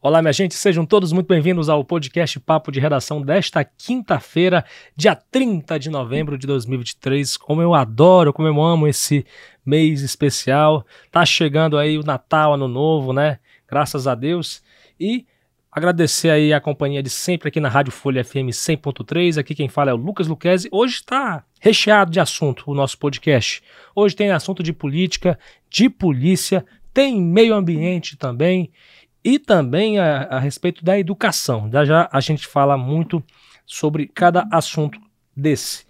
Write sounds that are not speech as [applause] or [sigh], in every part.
Olá, minha gente, sejam todos muito bem-vindos ao podcast Papo de Redação desta quinta-feira, dia 30 de novembro de 2023. Como eu adoro, como eu amo esse mês especial. Tá chegando aí o Natal, Ano Novo, né? Graças a Deus. E agradecer aí a companhia de sempre aqui na Rádio Folha FM 100.3. Aqui quem fala é o Lucas Luquezzi. Hoje está recheado de assunto o nosso podcast. Hoje tem assunto de política, de polícia, tem meio ambiente também e também a, a respeito da educação. Já já a gente fala muito sobre cada assunto desse.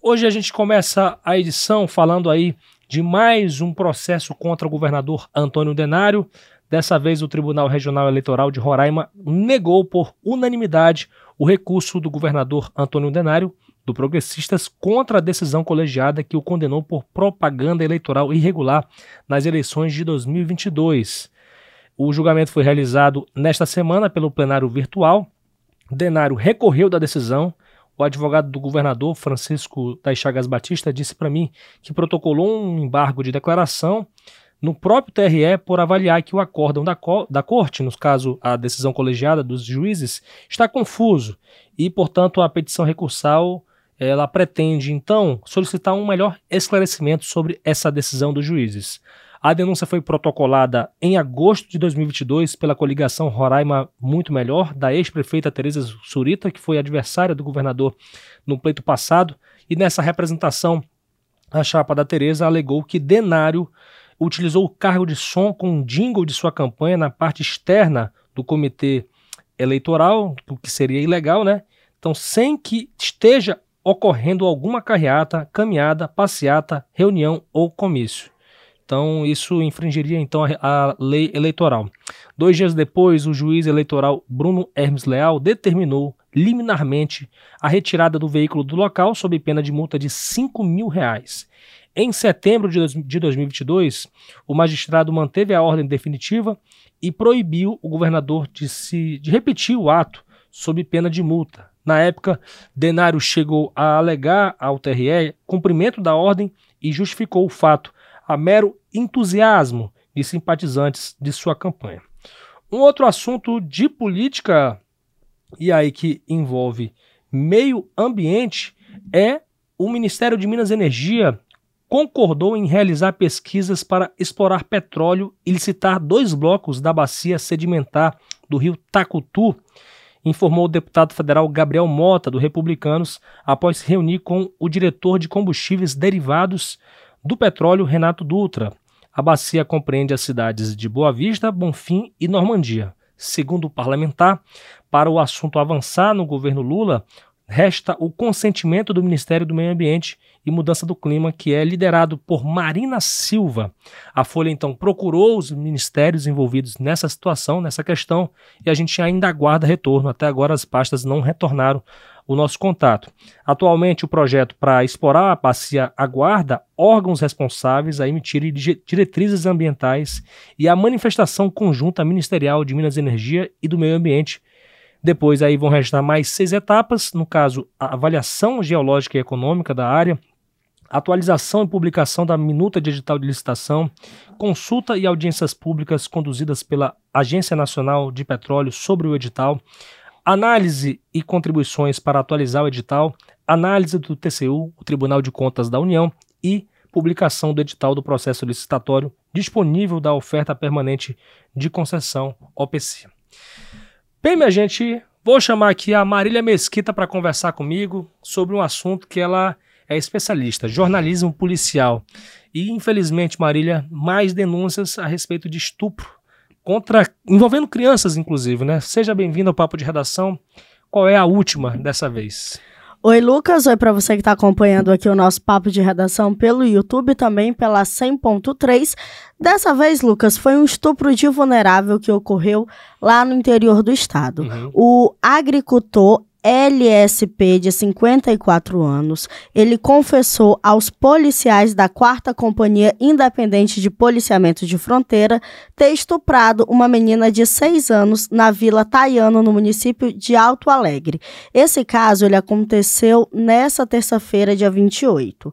Hoje a gente começa a edição falando aí de mais um processo contra o governador Antônio Denário. Dessa vez, o Tribunal Regional Eleitoral de Roraima negou por unanimidade o recurso do governador Antônio Denário, do Progressistas, contra a decisão colegiada que o condenou por propaganda eleitoral irregular nas eleições de 2022. O julgamento foi realizado nesta semana pelo plenário virtual. Denário recorreu da decisão. O advogado do governador, Francisco das Chagas Batista, disse para mim que protocolou um embargo de declaração no próprio TRE por avaliar que o acórdão da, co da corte, no caso a decisão colegiada dos juízes, está confuso e, portanto, a petição recursal ela pretende então solicitar um melhor esclarecimento sobre essa decisão dos juízes. A denúncia foi protocolada em agosto de 2022 pela coligação Roraima Muito Melhor, da ex-prefeita Tereza Surita, que foi adversária do governador no pleito passado, e nessa representação, a chapa da Tereza alegou que Denário utilizou o cargo de som com um jingle de sua campanha na parte externa do comitê eleitoral, o que seria ilegal, né? Então, sem que esteja ocorrendo alguma carreata, caminhada, passeata, reunião ou comício. Então, isso infringiria então a, lei eleitoral. Dois dias depois, o juiz eleitoral Bruno Hermes Leal determinou liminarmente a retirada do veículo do local sob pena de multa de 5 mil reais. Em setembro de, de 2022, o magistrado manteve a ordem definitiva e proibiu o governador de, se, de repetir o ato sob pena de multa. Na época, Denário chegou a alegar ao TRE cumprimento da ordem e justificou o fato a mero entusiasmo de simpatizantes de sua campanha. Um outro assunto de política, e aí que envolve meio ambiente, é o Ministério de Minas e Energia concordou em realizar pesquisas para explorar petróleo e licitar dois blocos da bacia sedimentar do rio Tacutu, informou o deputado federal Gabriel Mota, do Republicanos, após se reunir com o diretor de combustíveis derivados do petróleo Renato Dutra. A bacia compreende as cidades de Boa Vista, Bonfim e Normandia. Segundo o parlamentar, para o assunto avançar no governo Lula, resta o consentimento do Ministério do Meio Ambiente e Mudança do Clima, que é liderado por Marina Silva. A Folha então procurou os ministérios envolvidos nessa situação, nessa questão, e a gente ainda aguarda retorno. Até agora as pastas não retornaram o nosso contato. Atualmente, o projeto para explorar a bacia aguarda órgãos responsáveis a emitirem diretrizes ambientais e a manifestação conjunta ministerial de Minas Energia e do Meio Ambiente depois aí vão restar mais seis etapas, no caso, a avaliação geológica e econômica da área, atualização e publicação da minuta digital de licitação, consulta e audiências públicas conduzidas pela Agência Nacional de Petróleo sobre o edital, análise e contribuições para atualizar o edital, análise do TCU, o Tribunal de Contas da União, e publicação do edital do processo licitatório disponível da oferta permanente de concessão OPC. Bem, minha gente, vou chamar aqui a Marília Mesquita para conversar comigo sobre um assunto que ela é especialista, jornalismo policial. E infelizmente, Marília, mais denúncias a respeito de estupro contra envolvendo crianças inclusive, né? Seja bem-vindo ao papo de redação. Qual é a última dessa vez? Oi, Lucas. Oi para você que está acompanhando aqui o nosso papo de redação pelo YouTube, também pela 100.3. Dessa vez, Lucas, foi um estupro de vulnerável que ocorreu lá no interior do estado. Uhum. O agricultor LSP, de 54 anos, ele confessou aos policiais da 4 Companhia Independente de Policiamento de Fronteira ter estuprado uma menina de 6 anos na Vila Taiano, no município de Alto Alegre. Esse caso ele aconteceu nessa terça-feira, dia 28.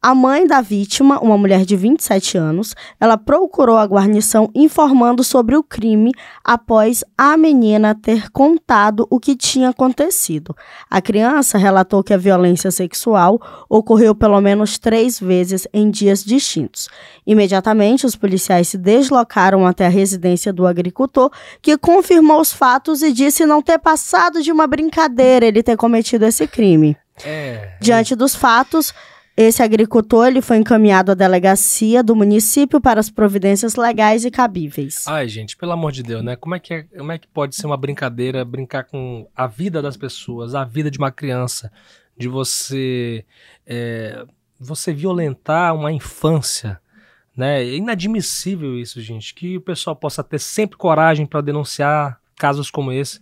A mãe da vítima, uma mulher de 27 anos, ela procurou a guarnição informando sobre o crime após a menina ter contado o que tinha acontecido. A criança relatou que a violência sexual ocorreu pelo menos três vezes em dias distintos. Imediatamente, os policiais se deslocaram até a residência do agricultor, que confirmou os fatos e disse não ter passado de uma brincadeira ele ter cometido esse crime. É. Diante dos fatos, esse agricultor ele foi encaminhado à delegacia do município para as providências legais e cabíveis. Ai, gente, pelo amor de Deus, né? Como é que, é, como é que pode ser uma brincadeira brincar com a vida das pessoas, a vida de uma criança, de você, é, você violentar uma infância, né? É inadmissível isso, gente. Que o pessoal possa ter sempre coragem para denunciar casos como esse,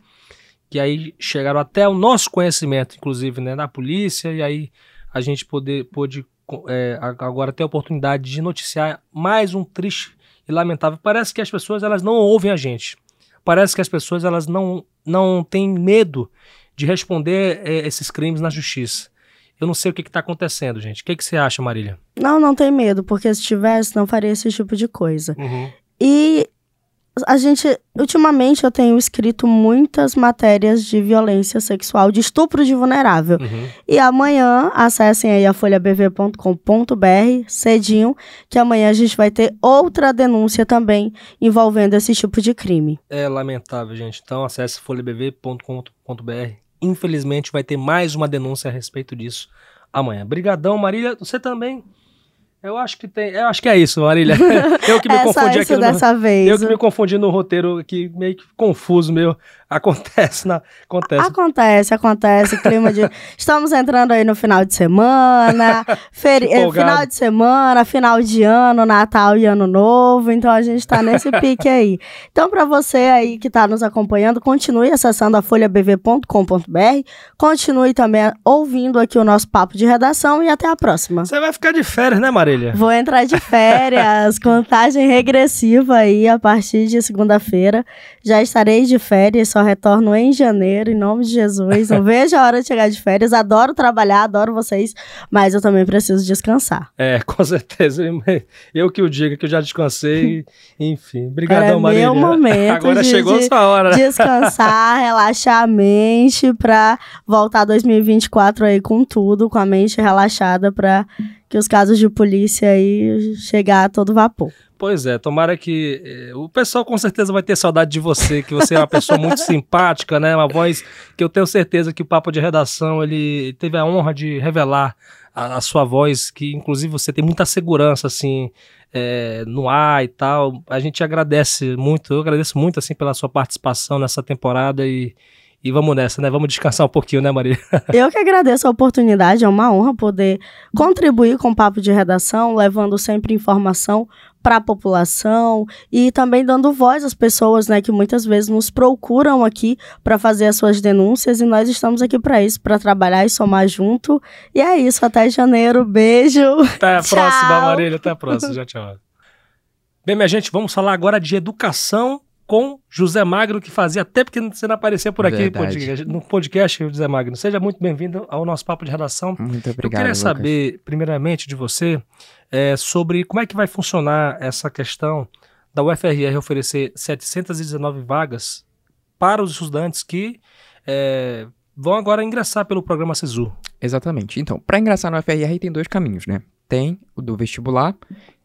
que aí chegaram até o nosso conhecimento, inclusive, né, da polícia, e aí a gente poder, pôde é, agora ter a oportunidade de noticiar mais um triste e lamentável. Parece que as pessoas elas não ouvem a gente. Parece que as pessoas elas não, não têm medo de responder é, esses crimes na justiça. Eu não sei o que está acontecendo, gente. O que, que você acha, Marília? Não, não tem medo, porque se tivesse, não faria esse tipo de coisa. Uhum. E a gente, ultimamente, eu tenho escrito muitas matérias de violência sexual, de estupro de vulnerável. Uhum. E amanhã, acessem aí a folhabv.com.br, cedinho, que amanhã a gente vai ter outra denúncia também envolvendo esse tipo de crime. É lamentável, gente. Então, acesse folhabv.com.br. Infelizmente, vai ter mais uma denúncia a respeito disso amanhã. Brigadão, Marília. Você também eu acho que tem. Eu acho que é isso, Marília. [laughs] Eu que me é confundi aqui. No, dessa vez. Eu que me confundi no roteiro aqui, meio que confuso meu. Acontece, na, acontece. Acontece, acontece. Clima de. [laughs] Estamos entrando aí no final de semana, feri... final de semana, final de ano, Natal e Ano Novo. Então a gente tá nesse pique aí. Então, para você aí que tá nos acompanhando, continue acessando a folhabv.com.br. Continue também ouvindo aqui o nosso papo de redação e até a próxima. Você vai ficar de férias, né, Marília? Vou entrar de férias, [laughs] contagem regressiva aí a partir de segunda-feira. Já estarei de férias só retorno em janeiro, em nome de Jesus. Não [laughs] vejo a hora de chegar de férias. Adoro trabalhar, adoro vocês, mas eu também preciso descansar. É, com certeza. [laughs] Eu que o diga que eu já descansei. Enfim, obrigadão, Maria. É meu momento Agora de, chegou de essa hora. Descansar, relaxar a mente para voltar 2024 aí com tudo, com a mente relaxada para que os casos de polícia aí chegar a todo vapor. Pois é, tomara que. Eh, o pessoal com certeza vai ter saudade de você, que você é uma pessoa muito [laughs] simpática, né? Uma voz que eu tenho certeza que o Papo de Redação ele teve a honra de revelar a, a sua voz, que inclusive você tem muita segurança, assim, é, no ar e tal. A gente agradece muito, eu agradeço muito, assim, pela sua participação nessa temporada e e vamos nessa, né? Vamos descansar um pouquinho, né, Maria? [laughs] Eu que agradeço a oportunidade, é uma honra poder contribuir com o papo de redação, levando sempre informação para a população e também dando voz às pessoas, né, que muitas vezes nos procuram aqui para fazer as suas denúncias e nós estamos aqui para isso, para trabalhar e somar junto. E é isso, até janeiro, beijo. Até a [laughs] tchau. próxima, Marília, até a próxima, já tchau. Bem, minha gente, vamos falar agora de educação com José Magno, que fazia até porque você não aparecia por aqui podcast, no podcast, José Magno. Seja muito bem-vindo ao nosso papo de redação. Muito obrigado. Eu queria Lucas. saber, primeiramente, de você, é, sobre como é que vai funcionar essa questão da UFRR oferecer 719 vagas para os estudantes que é, vão agora ingressar pelo programa SISU. Exatamente. Então, para ingressar no UFRR tem dois caminhos, né? Tem o do vestibular,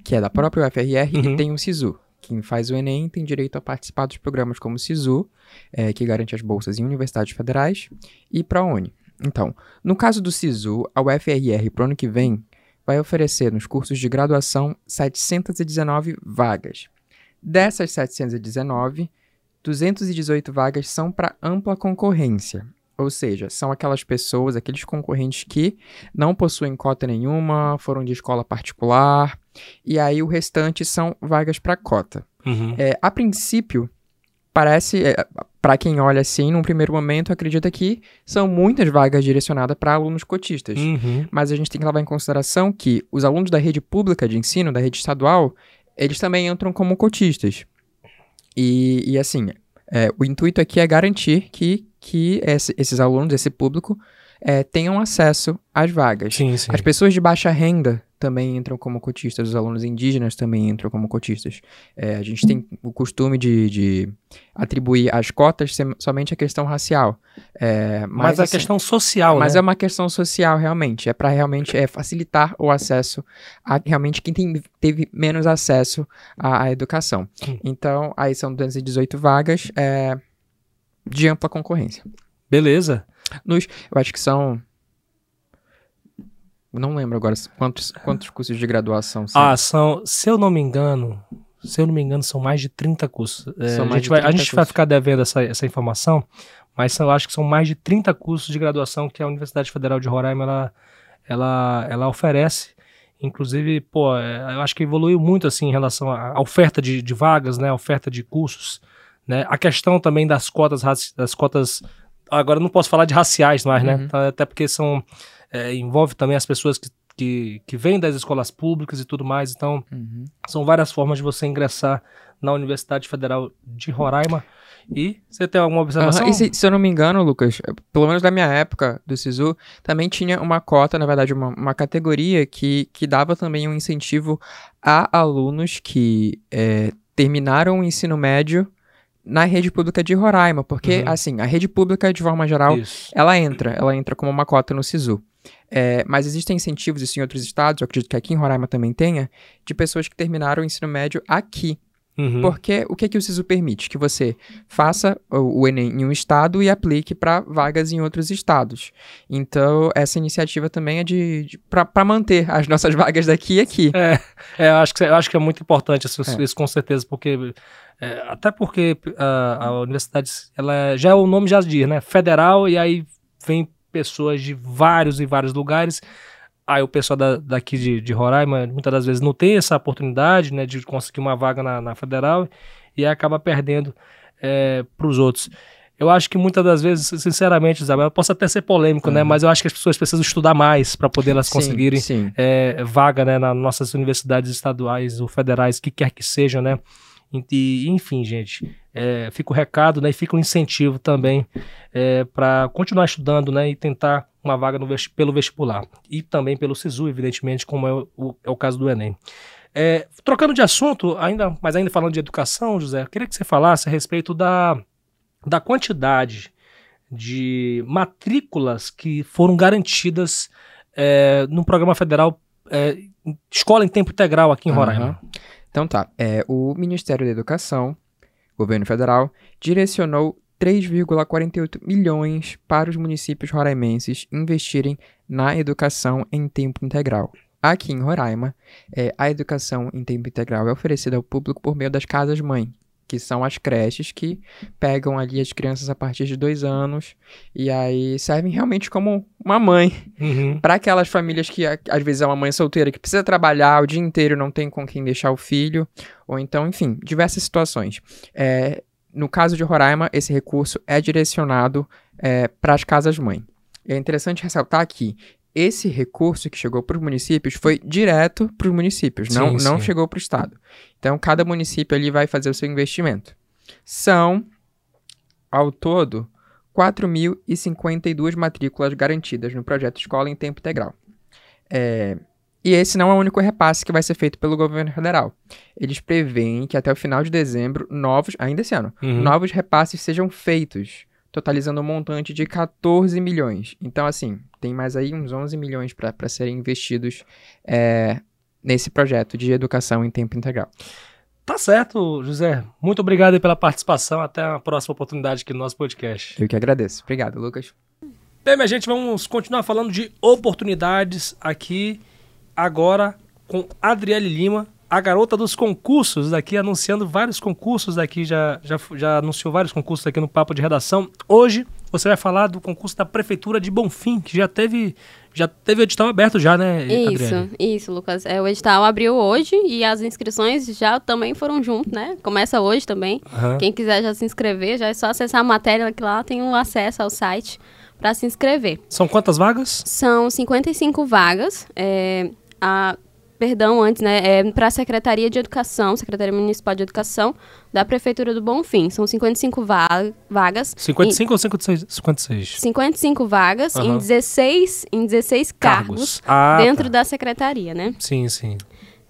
que é da própria UFRR, uhum. e tem o SISU, quem faz o Enem tem direito a participar dos programas como o SISU, é, que garante as bolsas em universidades federais, e ProUni. Então, no caso do SISU, a UFRR para o ano que vem vai oferecer nos cursos de graduação 719 vagas. Dessas 719, 218 vagas são para ampla concorrência, ou seja, são aquelas pessoas, aqueles concorrentes que não possuem cota nenhuma, foram de escola particular, e aí o restante são vagas para cota. Uhum. É, a princípio, parece, é, para quem olha assim, num primeiro momento, acredita que são muitas vagas direcionadas para alunos cotistas. Uhum. Mas a gente tem que levar em consideração que os alunos da rede pública de ensino, da rede estadual, eles também entram como cotistas. E, e assim, é, o intuito aqui é garantir que, que esse, esses alunos, esse público, é, tenham acesso às vagas. Sim, sim. As pessoas de baixa renda também entram como cotistas, os alunos indígenas também entram como cotistas. É, a gente tem o costume de, de atribuir as cotas somente à questão racial. É, Mas, mas a assim, questão social, mas né? é uma questão social, realmente. É para realmente é, facilitar o acesso a realmente quem tem, teve menos acesso à, à educação. Sim. Então, aí são 218 vagas é, de ampla concorrência. Beleza. Nos, eu acho que são. Não lembro agora quantos, quantos cursos de graduação são. Ah, são, se eu não me engano, se eu não me engano, são mais de 30 cursos. É, a gente, de vai, a 30 gente vai ficar devendo essa, essa informação, mas eu acho que são mais de 30 cursos de graduação que a Universidade Federal de Roraima ela, ela, ela oferece. Inclusive, pô, é, eu acho que evoluiu muito assim em relação à oferta de, de vagas, né? A oferta de cursos. Né? A questão também das cotas, das cotas. Agora não posso falar de raciais mais, né? Uhum. Tá, Até porque são. é, envolve também as pessoas que, que, que vêm das escolas públicas e tudo mais. Então, Uhum. são várias formas de você ingressar na Universidade Federal de Roraima. E você tem alguma observação? Aham, E se, se eu não me engano, Lucas, eh, pelo menos da minha época do SISU, também tinha uma cota, na verdade, uma, uma categoria que, que dava também um incentivo a alunos que eh, terminaram o ensino médio na rede pública de Roraima, porque, Uhum. assim, a rede pública, de forma geral, Isso. ela entra, ela entra como uma cota no SISU. É, mas existem incentivos, isso em outros estados, eu acredito que aqui em Roraima também tenha, de pessoas que terminaram o ensino médio aqui. Uhum. Porque o que, que o SISU permite? Que você faça o, o Enem em um estado e aplique para vagas em outros estados. Então, essa iniciativa também é de, de para manter as [laughs] nossas vagas daqui e aqui. É, é, eu, acho que, eu acho que é muito importante isso, É. isso com certeza, porque é, até porque a, a universidade, ela é- já é o nome já diz, né? Federal, e aí vem pessoas de vários e vários lugares. Aí o pessoal da- daqui de, de Roraima, muitas das vezes, não tem essa oportunidade, né, de conseguir uma vaga na, na federal e acaba perdendo para os outros. Eu acho que muitas das vezes, sinceramente, Isabel, eu posso até ser polêmico, né? Uhum. Mas eu acho que as pessoas precisam estudar mais para poder elas Sim, conseguirem Sim. é, vaga né, nas nossas universidades estaduais ou federais, que quer que seja, né? E, enfim, gente, é, fica o recado né, e fica o incentivo também para continuar estudando né, e tentar uma vaga vesti- pelo vestibular. E também pelo SISU, evidentemente, como é o, é o caso do Enem. É, trocando de assunto, ainda, mas ainda falando de educação, José, queria que você falasse a respeito da, da quantidade de matrículas que foram garantidas é, no programa federal é, Escola em Tempo Integral aqui em Roraima. Aham. Então tá, é, o Ministério da Educação, governo federal, direcionou 3,48 milhões para os municípios roraimenses investirem na educação em tempo integral. Aqui em Roraima, é, a educação em tempo integral é oferecida ao público por meio das casas-mãe, que são as creches que pegam ali as crianças a partir de dois anos e aí servem realmente como uma mãe Uhum. para aquelas famílias que às vezes é uma mãe solteira que precisa trabalhar o dia inteiro, não tem com quem deixar o filho, ou então, enfim, diversas situações. É, no caso de Roraima, esse recurso é direcionado para as casas-mãe. É interessante ressaltar que esse recurso que chegou para os municípios foi direto para os municípios, não, Sim, não sim. chegou para o Estado. Então, cada município ali vai fazer o seu investimento. São, ao todo, 4.052 matrículas garantidas no projeto Escola em Tempo Integral. É, e esse não é o único repasse que vai ser feito pelo governo federal. Eles preveem que até o final de dezembro, novos, ainda esse ano, Uhum. novos repasses sejam feitos, totalizando um montante de 14 milhões. Então, assim, tem mais aí uns 11 milhões para serem investidos é, nesse projeto de educação em tempo integral. Tá certo, José. Muito obrigado pela participação. Até a próxima oportunidade aqui no nosso podcast. Eu que agradeço. Obrigado, Lucas. Bem, minha gente, vamos continuar falando de oportunidades aqui agora com Adriele Lima, a garota dos concursos daqui, anunciando vários concursos daqui, já, já, já anunciou vários concursos aqui no Papo de Redação. Hoje você vai falar do concurso da Prefeitura de Bonfim, que já teve, já teve edital aberto já, né, Isso, isso, Lucas. É, o edital abriu hoje e as inscrições já também foram junto, né? Começa hoje também. Aham. Quem quiser já se inscrever, já é só acessar a matéria que lá tem um acesso ao site para se inscrever. São quantas vagas? São 55 vagas. é, a perdão, antes, né? É para a Secretaria de Educação, Secretaria Municipal de Educação da Prefeitura do Bonfim. São 55 va vagas. 55 em, ou 56? 56. 55 vagas uhum. em 16, em 16 cargos, cargos ah, dentro tá. da secretaria, né? Sim, sim.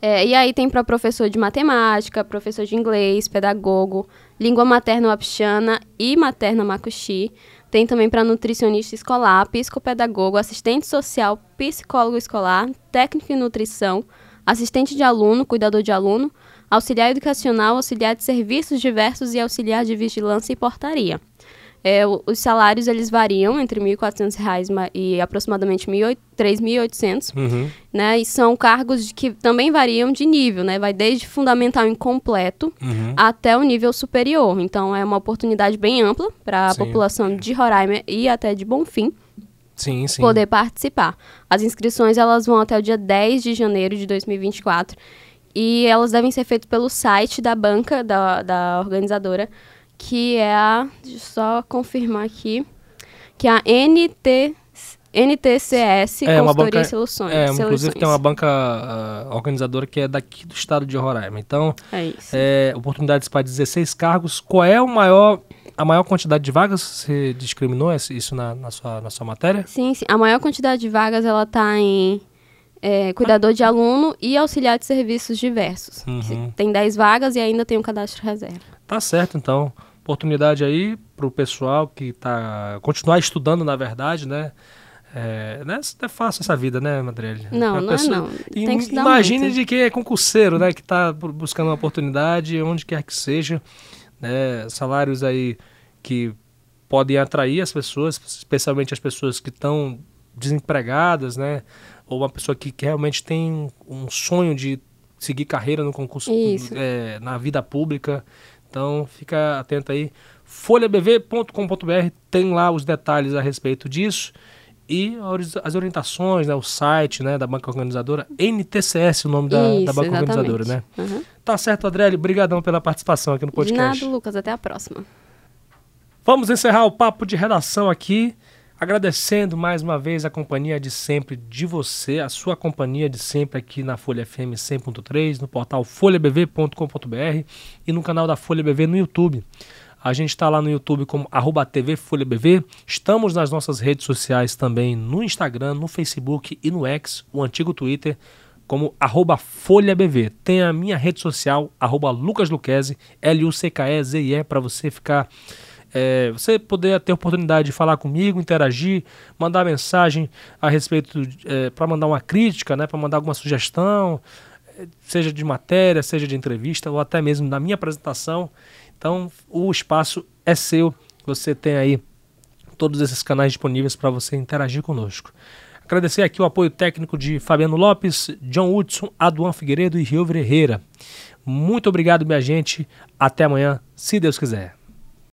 É, e aí tem para professor de matemática, professor de inglês, pedagogo, língua materna wapixana e materna macuxi. Tem também para nutricionista escolar, psicopedagogo, assistente social, psicólogo escolar, técnico em nutrição, assistente de aluno, cuidador de aluno, auxiliar educacional, auxiliar de serviços diversos e auxiliar de vigilância e portaria. É, os salários eles variam entre R$ 1.400 e aproximadamente R$ 3.800, uhum. né? E são cargos que também variam de nível, né? Vai desde fundamental incompleto uhum. até o nível superior. Então é uma oportunidade bem ampla para a população de Roraima e até de Bonfim. Sim, sim. poder participar. As inscrições elas vão até o dia 10 de janeiro de 2024 e elas devem ser feitas pelo site da banca da, da organizadora que é a. Deixa eu só confirmar aqui. Que é a NT, NTCS é, Consultoria banca, e Soluções. É, inclusive tem uma banca uh, organizadora que é daqui do estado de Roraima. Então, é isso. É, oportunidades para 16 cargos. Qual é o maior a maior quantidade de vagas? Você discriminou isso na, na, sua, na sua matéria? Sim, sim. A maior quantidade de vagas ela está em é, cuidador de aluno e auxiliar de serviços diversos. Uhum. Tem 10 vagas e ainda tem um cadastro reserva. Tá certo, então oportunidade aí para o pessoal que está continuar estudando, na verdade, né? É, não é, é fácil essa vida, né, Madrelli? Não, não pessoa, é não. Tem que imagine muito. de quem é concurseiro, né? Que está buscando uma oportunidade, onde quer que seja, né? Salários aí que podem atrair as pessoas, especialmente as pessoas que estão desempregadas, né? Ou uma pessoa que, que realmente tem um sonho de seguir carreira no concurso, é, na vida pública. Então fica atento aí. folhabv.com.br tem lá os detalhes a respeito disso e as orientações, né, o site né, da banca organizadora, NTCS, o nome da, Isso, da banca exatamente. organizadora, né? Uhum. Tá certo, Adriele, brigadão pela participação aqui no podcast. De nada, Lucas, até a próxima. Vamos encerrar o papo de redação aqui. Agradecendo mais uma vez a companhia de sempre de você, a sua companhia de sempre aqui na Folha FM 100.3, no portal folhabv.com.br e no canal da Folha BV no YouTube. A gente está lá no YouTube como arroba TV Folha BV. Estamos nas nossas redes sociais também, no Instagram, no Facebook e no X, o antigo Twitter, como arroba Folha BV. Tem a minha rede social, arroba Lucas L-U-C-K-E-Z-I-E, para você ficar é, você poder ter oportunidade de falar comigo, interagir, mandar mensagem a respeito, é, para mandar uma crítica, né, para mandar alguma sugestão, seja de matéria, seja de entrevista, ou até mesmo na minha apresentação. Então, o espaço é seu. Você tem aí todos esses canais disponíveis para você interagir conosco. Agradecer aqui o apoio técnico de Fabiano Lopes, John Hudson, Aduan Figueiredo e Rio Herrera. Muito obrigado, minha gente. Até amanhã, se Deus quiser.